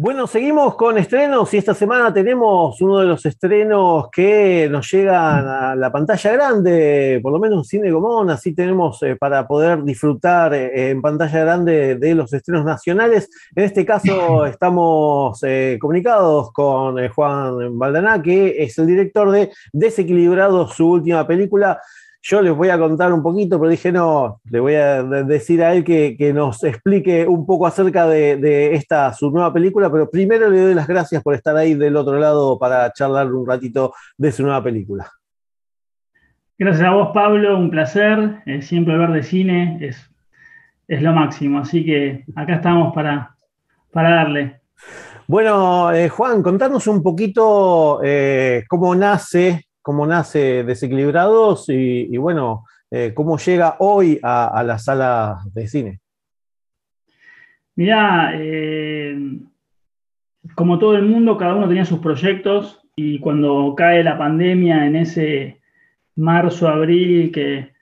Bueno, seguimos con estrenos y esta semana tenemos uno de los estrenos que nos llegan a la pantalla grande, por lo menos Cine Común, así tenemos eh, para poder disfrutar eh, en pantalla grande de los estrenos nacionales. En este caso estamos eh, comunicados con Juan Baldaná, que es el director de Desequilibrados, su última película. Yo les voy a contar un poquito, pero dije, no, le voy a decir a él que, nos explique un poco acerca de, esta, su nueva película, pero primero le doy las gracias por estar ahí del otro lado para charlar un ratito de su nueva película. Gracias a vos, Pablo, un placer. Eh, siempre ver de cine es, es lo máximo, así que acá estamos para, para darle. Bueno, eh, Juan, contanos un poquito eh, cómo nace cómo nace Desequilibrados y, bueno, eh, cómo llega hoy a, la sala de cine. Mirá, eh, como todo el mundo, cada uno tenía sus proyectos y cuando cae la pandemia en ese marzo, abril, que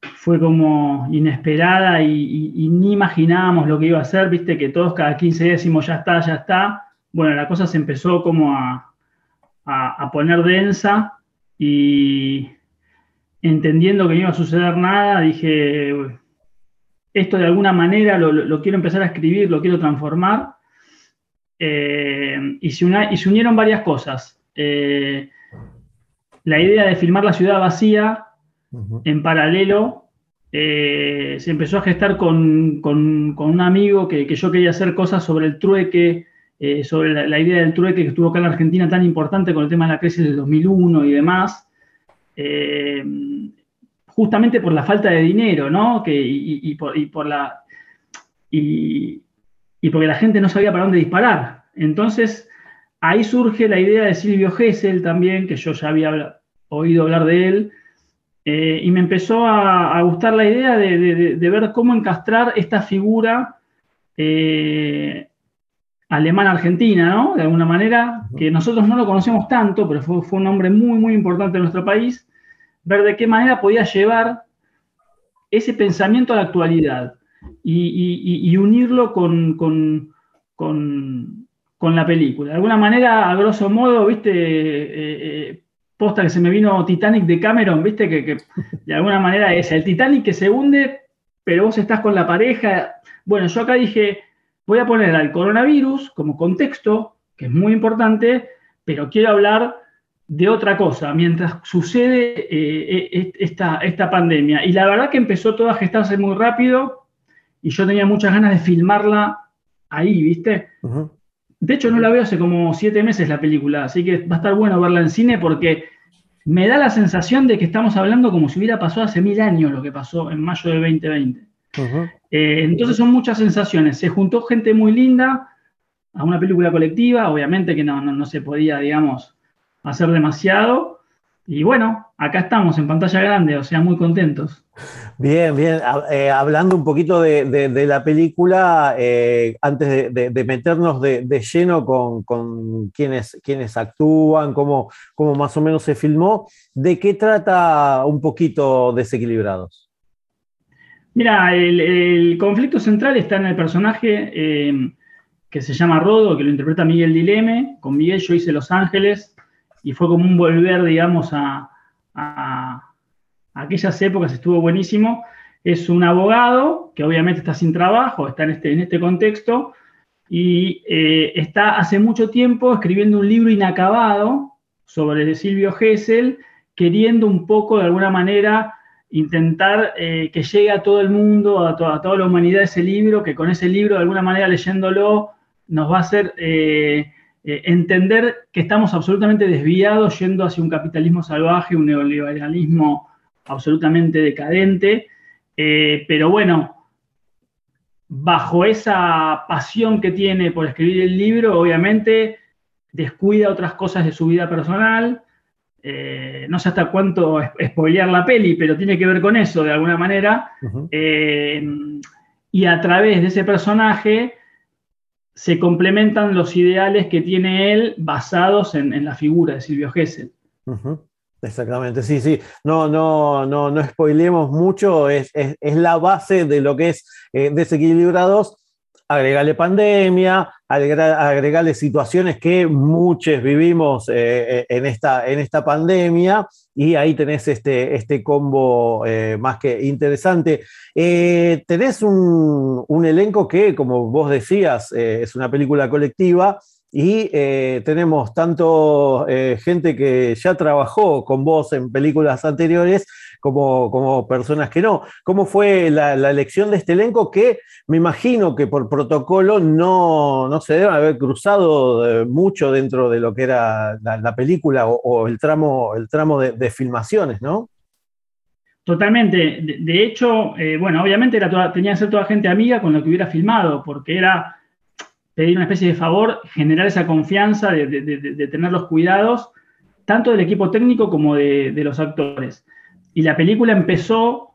fue como inesperada y, ni imaginábamos lo que iba a ser, viste que todos cada 15 días decimos ya está, ya está. Bueno, la cosa se empezó como a, a poner densa y entendiendo que no iba a suceder nada, dije, esto de alguna manera lo, quiero empezar a escribir, lo quiero transformar. Eh, y, se unieron varias cosas. Eh, la idea de filmar la ciudad vacía en paralelo eh, se empezó a gestar con, un amigo que, yo quería hacer cosas sobre el trueque, eh, sobre la, idea del trueque que estuvo acá en la Argentina tan importante con el tema de la crisis del 2001 y demás, eh, justamente por la falta de dinero, ¿no? Que, y, por, la... Y, porque la gente no sabía para dónde disparar. Entonces, ahí surge la idea de Silvio Gesell también, que yo ya había oído hablar de él, eh, y me empezó a, gustar la idea de, ver cómo encastrar esta figura alemana-argentina, ¿no? De alguna manera, que nosotros no lo conocemos tanto, pero fue, un hombre muy, muy importante en nuestro país, ver de qué manera podía llevar ese pensamiento a la actualidad y, unirlo con, con, la película. De alguna manera, a grosso modo, viste, eh, eh, posta que se me vino Titanic de Cameron, viste, que, que de alguna manera es el Titanic que se hunde, pero vos estás con la pareja. Bueno, yo acá dije, voy a poner al coronavirus como contexto, que es muy importante, pero quiero hablar de otra cosa mientras sucede eh, eh, esta, esta pandemia. Y la verdad que empezó todo a gestarse muy rápido y yo tenía muchas ganas de filmarla ahí, ¿viste? De hecho, no la veo hace como siete meses la película, así que va a estar bueno verla en cine porque me da la sensación de que estamos hablando como si hubiera pasado hace mil años lo que pasó en mayo de 2020. Eh, entonces son muchas sensaciones. Se juntó gente muy linda a una película colectiva, obviamente que no, no, se podía, digamos, hacer demasiado. Y bueno, acá estamos en pantalla grande, o sea, muy contentos. Bien, bien. Eh, hablando un poquito de, la película, eh, antes de, meternos de, lleno con, con quienes, quienes, actúan, cómo, cómo más o menos se filmó, ¿de qué trata un poquito Desequilibrados? Mira, el, conflicto central está en el personaje eh, que se llama Rodo, que lo interpreta Miguel Dileme. Con Miguel yo hice Los Ángeles y fue como un volver, digamos, a, aquellas épocas, estuvo buenísimo. Es un abogado que obviamente está sin trabajo, está en este, en este contexto y eh, está hace mucho tiempo escribiendo un libro inacabado sobre Silvio Gesell, queriendo un poco de alguna manera intentar eh, que llegue a todo el mundo, a, toda la humanidad ese libro, que con ese libro, de alguna manera leyéndolo, nos va a hacer eh, eh, entender que estamos absolutamente desviados yendo hacia un capitalismo salvaje, un neoliberalismo absolutamente decadente. pero bueno, bajo esa pasión que tiene por escribir el libro, obviamente descuida otras cosas de su vida personal. Eh, no sé hasta cuánto spoilear la peli, pero tiene que ver con eso de alguna manera. Eh, y a través de ese personaje se complementan los ideales que tiene él basados en, la figura de Silvio Gesell. Exactamente, sí, sí. No, no, no, no spoilemos mucho, es, la base de lo que es eh, Desequilibrados. Agregarle pandemia, agregarle situaciones que muchos vivimos eh, eh, en, esta, en esta pandemia, y ahí tenés este, este combo más que interesante. tenés un, un, elenco que, como vos decías, es una película colectiva y eh, tenemos tanto eh, gente que ya trabajó con vos en películas anteriores como, como personas que no. ¿Cómo fue la, elección de este elenco que me imagino que por protocolo no, no se debe haber cruzado eh, mucho dentro de lo que era la, película o, el tramo, el tramo de, filmaciones, ¿no? Totalmente. De, hecho, bueno, obviamente era tenía que ser toda gente amiga con lo que hubiera filmado, porque era pedir una especie de favor, generar esa confianza de, tener los cuidados, tanto del equipo técnico como de, los actores. Y la película empezó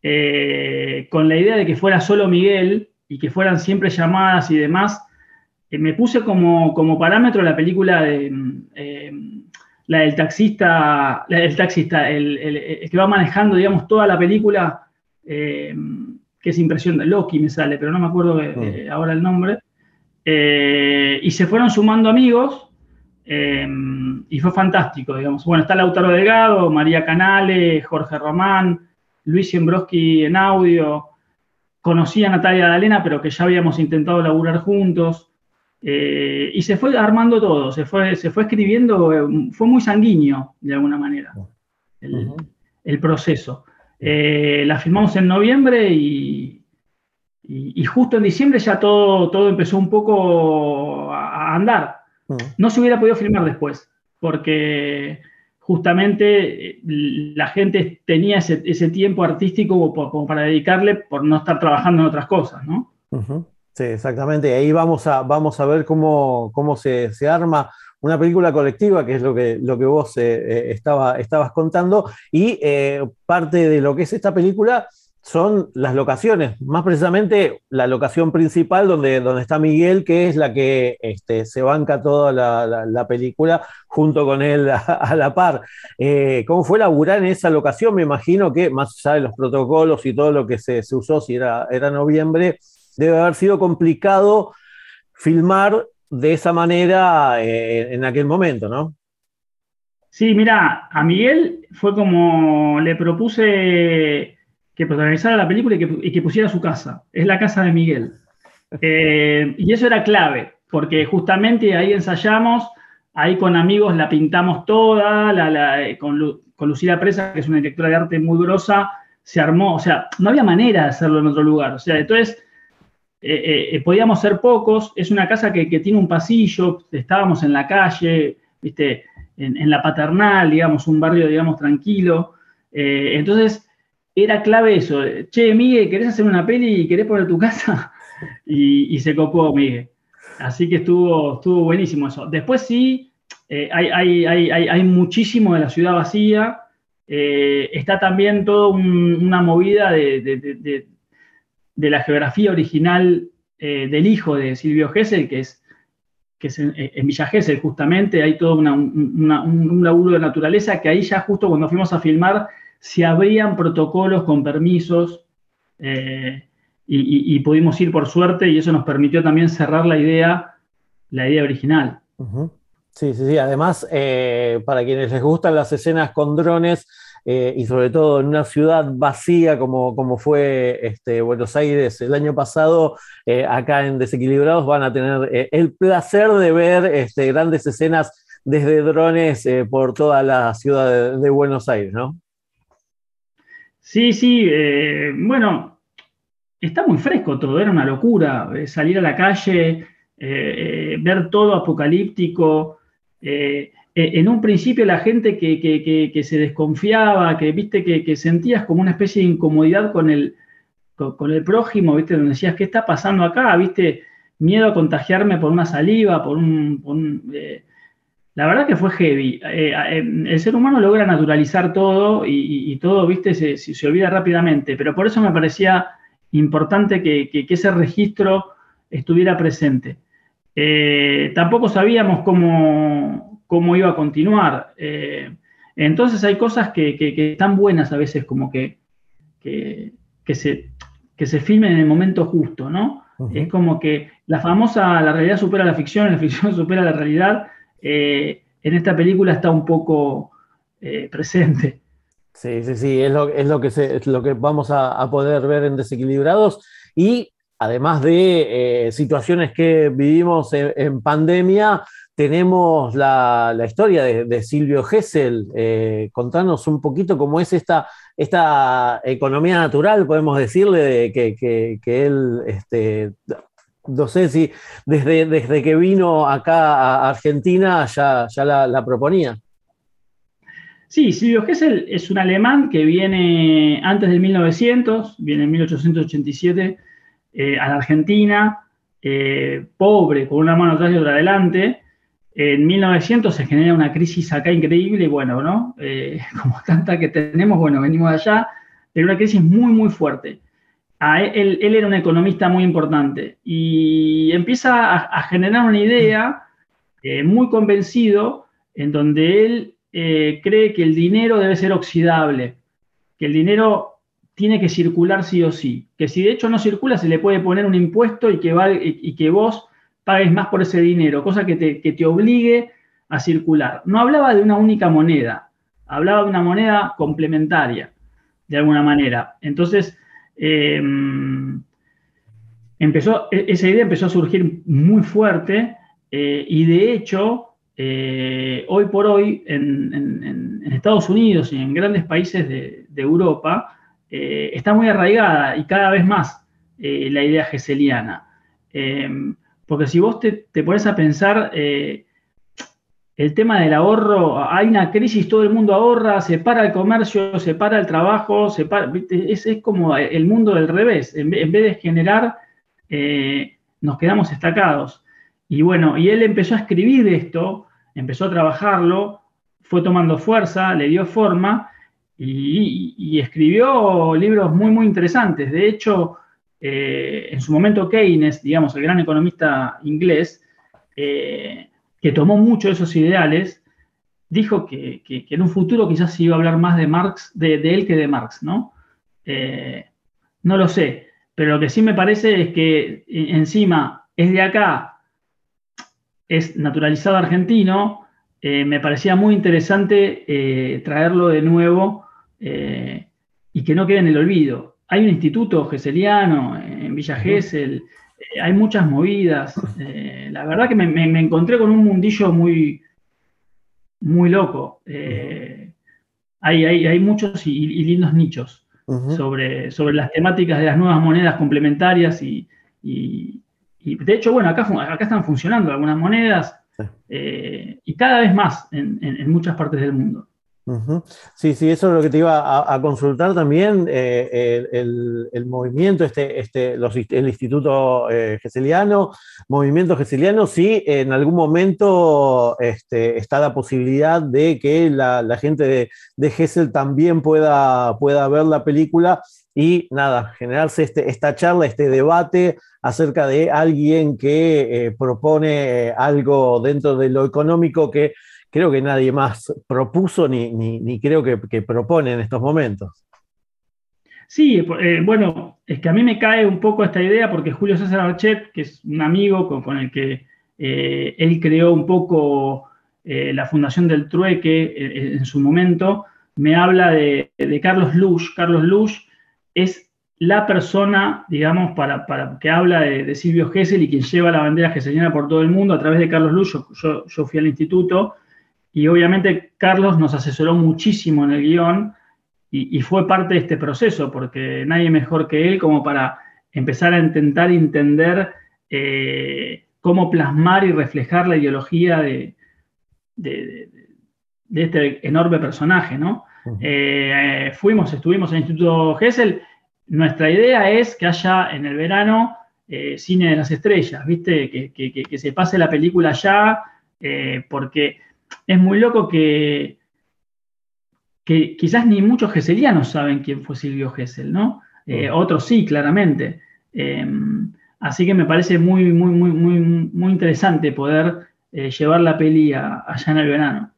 eh, con la idea de que fuera solo Miguel y que fueran siempre llamadas y demás. Eh, me puse como, como, parámetro la película de eh, la del taxista, el taxista, el, que va manejando, digamos, toda la película, que es impresión de Loki me sale, pero no me acuerdo mm. ahora el nombre. Eh, y se fueron sumando amigos eh, y fue fantástico, digamos. Bueno, está Lautaro Delgado, María Canale, Jorge Román, Luis Siembroski en audio. Conocí a Natalia Dalena, pero que ya habíamos intentado laburar juntos. Eh, y se fue armando todo, se fue, se fue escribiendo, fue muy sanguíneo de alguna manera el, proceso. la filmamos en noviembre y, y, justo en diciembre ya todo, todo empezó un poco a, andar. Mm. No se hubiera podido filmar después, porque justamente eh, la gente tenía ese, tiempo artístico como, para dedicarle por no estar trabajando en otras cosas, ¿no? Sí, exactamente. Ahí vamos a, vamos a ver cómo, cómo se, arma una película colectiva, que es lo que, lo que vos eh, eh, estaba, estabas contando, y parte de lo que es esta película son las locaciones, más precisamente la locación principal donde, donde está Miguel, que es la que este, se banca toda la, película junto con él a, la par. Eh, ¿Cómo fue laburar en esa locación? Me imagino que, más allá de los protocolos y todo lo que se, usó, si era, era noviembre, debe haber sido complicado filmar de esa manera eh, en aquel momento, ¿no? Sí, mira, a Miguel fue como le propuse que protagonizara la película y que, pusiera su casa. Es la casa de Miguel. Eh, y eso era clave, porque justamente ahí ensayamos, ahí con amigos la pintamos toda, eh, con, Lucila Presa, que es una directora de arte muy grosa, se armó, o sea, no había manera de hacerlo en otro lugar. O sea, entonces eh, podíamos ser pocos, es una casa que, tiene un pasillo, estábamos en la calle, en, en, la paternal, digamos, un barrio, digamos, tranquilo. entonces, era clave eso. Che, Miguel, ¿querés hacer una peli y querés poner tu casa? Y, se copó Miguel. Así que estuvo, estuvo buenísimo eso. Después sí, eh, hay, muchísimo de la ciudad vacía. Eh, está también toda una movida de, la geografía original eh, del hijo de Silvio Gesell, que es, que es en, Villa Gesell justamente. Hay todo un, un laburo de naturaleza que ahí ya justo cuando fuimos a filmar si habrían protocolos con permisos eh, y, pudimos ir por suerte y eso nos permitió también cerrar la idea, la idea original. Sí, sí, sí. Además, eh, para quienes les gustan las escenas con drones, eh, y sobre todo en una ciudad vacía como, como fue este, Buenos Aires el año pasado, acá en Desequilibrados van a tener el placer de ver este, grandes escenas desde drones por toda la ciudad de Buenos Aires, ¿no? Sí, sí, eh, bueno, está muy fresco todo, era una locura eh, salir a la calle, eh, ver todo apocalíptico. en un principio la gente que, se desconfiaba, que viste que, sentías como una especie de incomodidad con el, con, el prójimo, viste, donde decías, ¿qué está pasando acá? Viste, miedo a contagiarme por una saliva, por un... la verdad que fue heavy. Eh, eh, el ser humano logra naturalizar todo y, todo, viste, se, se, olvida rápidamente, pero por eso me parecía importante que, ese registro estuviera presente. Eh, tampoco sabíamos cómo, cómo, iba a continuar. entonces hay cosas que, están buenas a veces, como que, que, se, que se filmen en el momento justo, ¿no? Es como que la famosa, la realidad supera la ficción, la ficción supera la realidad eh, en esta película está un poco eh, presente. Sí, sí, sí, es lo, que, es lo que vamos a, poder ver en Desequilibrados. Y además de eh, situaciones que vivimos en, pandemia, tenemos la, historia de, Silvio Gesell. contanos un poquito cómo es esta, esta economía natural, podemos decirle, que, que, él este, no sé si desde, desde que vino acá a Argentina ya, ya la, proponía. Sí, Silvio Gesell es un alemán que viene antes del 1900, viene en 1887 eh, a la Argentina, eh, pobre, con una mano atrás y otra adelante. En 1900 se genera una crisis acá increíble, y bueno, ¿no? Eh, como tanta que tenemos, bueno, venimos de allá, pero una crisis muy, muy fuerte él, era un economista muy importante y empieza a, generar una idea eh, muy convencido en donde él eh, cree que el dinero debe ser oxidable, que el dinero tiene que circular sí o sí, que si de hecho no circula se le puede poner un impuesto y que, y que vos pagues más por ese dinero, cosa que te, que te obligue a circular. No hablaba de una única moneda, hablaba de una moneda complementaria, de alguna manera. Entonces, eh, empezó, e-, esa idea empezó a surgir muy fuerte eh, y de hecho, eh, hoy por hoy en, Estados Unidos y en grandes países de, Europa está muy arraigada y cada vez más la idea geseliana. porque si vos te pones a pensar, el tema del ahorro, hay una crisis, todo el mundo ahorra, se para el comercio, se para el trabajo, se para, es, como el mundo del revés, en, vez de generar, eh, nos quedamos estacados. Y bueno, y él empezó a escribir esto, empezó a trabajarlo, fue tomando fuerza, le dio forma y, escribió libros muy, muy interesantes. De hecho, eh, en su momento Keynes, digamos, el gran economista inglés, eh, que tomó mucho de esos ideales, dijo que, en un futuro quizás se iba a hablar más de Marx, de, él que de Marx, ¿no? Eh, no lo sé, pero lo que sí me parece es que e, encima es de acá, es naturalizado argentino, eh, me parecía muy interesante eh, traerlo de nuevo y que no quede en el olvido. Hay un instituto geseliano en Villa Gesell, hay muchas movidas. Eh, la verdad que me, encontré con un mundillo muy, muy loco. Eh, hay, hay, muchos y, lindos nichos sobre, sobre las temáticas de las nuevas monedas complementarias y, de hecho, bueno, acá, acá están funcionando algunas monedas eh, y cada vez más en muchas partes del mundo. Sí, sí, eso es lo que te iba a, consultar también. Eh, el, movimiento, este, este, el Instituto eh, Geseliano, movimiento Geseliano, sí, en algún momento este, está la posibilidad de que la, gente de, de, Gesell también pueda, pueda ver la película y nada, generarse este, esta charla, este debate acerca de alguien que eh, propone algo dentro de lo económico que creo que nadie más propuso ni, creo que, propone en estos momentos. Sí, eh, bueno, es que a mí me cae un poco esta idea porque Julio César Archet, que es un amigo con, el que eh, él creó un poco eh, la Fundación del Trueque en su momento, me habla de, Carlos Lush. Carlos Lush es la persona, digamos, para, que habla de, Silvio Gesell y quien lleva la bandera gesseliana por todo el mundo. A través de Carlos Lush, yo fui al instituto y obviamente Carlos nos asesoró muchísimo en el guion y, fue parte de este proceso, porque nadie mejor que él como para empezar a intentar entender eh, cómo plasmar y reflejar la ideología de, de, este enorme personaje, ¿no? Eh, fuimos, estuvimos en el Instituto Gesell. Nuestra idea es que haya en el verano eh, cine de las estrellas, ¿viste? Que, que, se pase la película ya, porque es muy loco que, que quizás ni muchos geselianos saben quién fue Silvio Gesell, ¿no? Eh, otros sí, claramente. Em, así que me parece muy, muy, muy, muy, muy interesante poder eh, llevar la peli allá en el verano.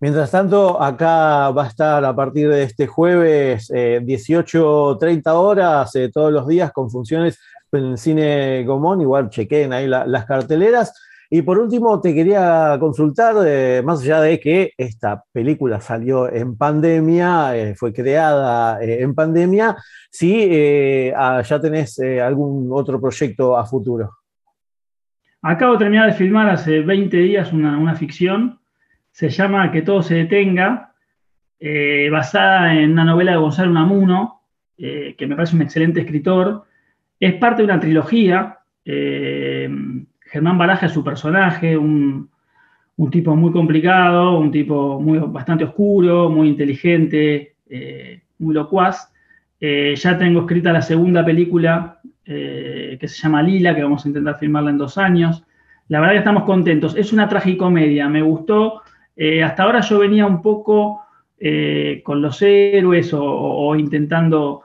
Mientras tanto, acá va a estar a partir de este jueves 18.30 eh, horas todos los días con funciones en el cine Gomón. Igual chequen ahí las carteleras. Y por último, te quería consultar, eh, más allá de que esta película salió en pandemia, eh, fue creada eh, en pandemia, si ah, ya tenés algún otro proyecto a futuro. Acabo de terminar de filmar hace 20 días una, ficción, se llama Que todo se detenga, basada en una novela de Gonzalo Unamuno, que me parece un excelente escritor. Es parte de una trilogía. Germán Baraja es su personaje, un, tipo muy complicado, un tipo muy, bastante oscuro, muy inteligente, eh, muy locuaz. Eh, ya tengo escrita la segunda película eh, que se llama Lila, que vamos a intentar filmarla en dos años. La verdad que estamos contentos. Es una tragicomedia, me gustó. Hasta ahora yo venía un poco con los héroes o intentando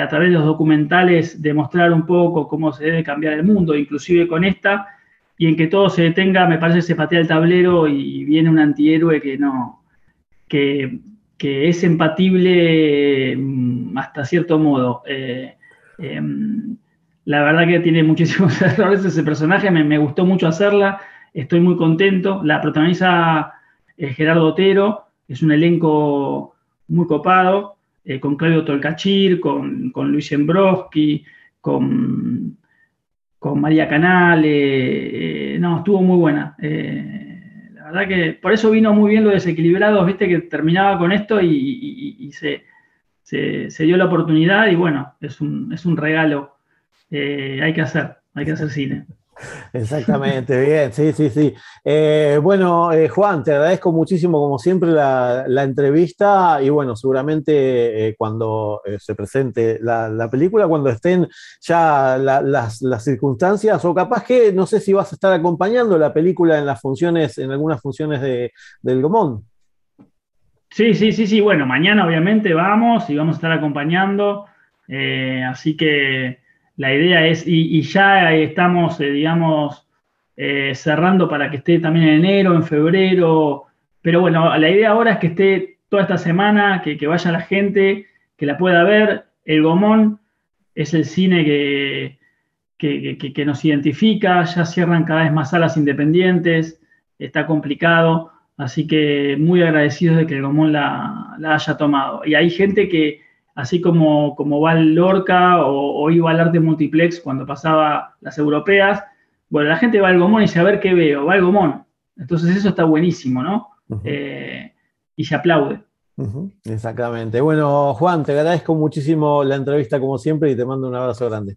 a través de los documentales demostrar un poco cómo se debe cambiar el mundo, inclusive con esta y en que todo se detenga, me parece que se patea el tablero y viene un antihéroe que no, que, es empatible mm, hasta cierto modo. Eh, em, la verdad que tiene muchísimos errores ese personaje, me, gustó mucho hacerla, estoy muy contento. La protagoniza eh, Gerardo Otero, es un elenco muy copado, eh, con Claudio Tolcachir, con, con Luis Embroski, con con María Canal, eh, no, estuvo muy buena. Eh, la verdad que por eso vino muy bien lo desequilibrados, viste, que terminaba con esto y, se, dio la oportunidad y bueno, es un, es un regalo. Eh, hay que hacer, hay que hacer cine. Exactamente, bien, sí, sí, sí. Eh, bueno, eh, Juan, te agradezco muchísimo, como siempre, la, entrevista y bueno, seguramente eh, cuando se presente la, película, cuando estén ya las, circunstancias, o capaz que no sé si vas a estar acompañando la película en las funciones, en algunas funciones de, del Gomón. Sí, sí, sí, sí, bueno, mañana obviamente vamos y vamos a estar acompañando, así que la idea es, y, ya estamos, eh, digamos, eh, cerrando para que esté también en enero, en febrero, pero bueno, la idea ahora es que esté toda esta semana, que, vaya la gente, que la pueda ver. El Gomón es el cine que, que, nos identifica, ya cierran cada vez más salas independientes, está complicado, así que muy agradecidos de que el Gomón la, la haya tomado. Y hay gente que, así como, como va el Lorca o, iba al arte multiplex cuando pasaba las europeas. Bueno, la gente va al Gomón y dice, a ver qué veo, va al Gomón. Entonces eso está buenísimo, ¿no? Eh, y se aplaude. Exactamente. Bueno, Juan, te agradezco muchísimo la entrevista como siempre y te mando un abrazo grande.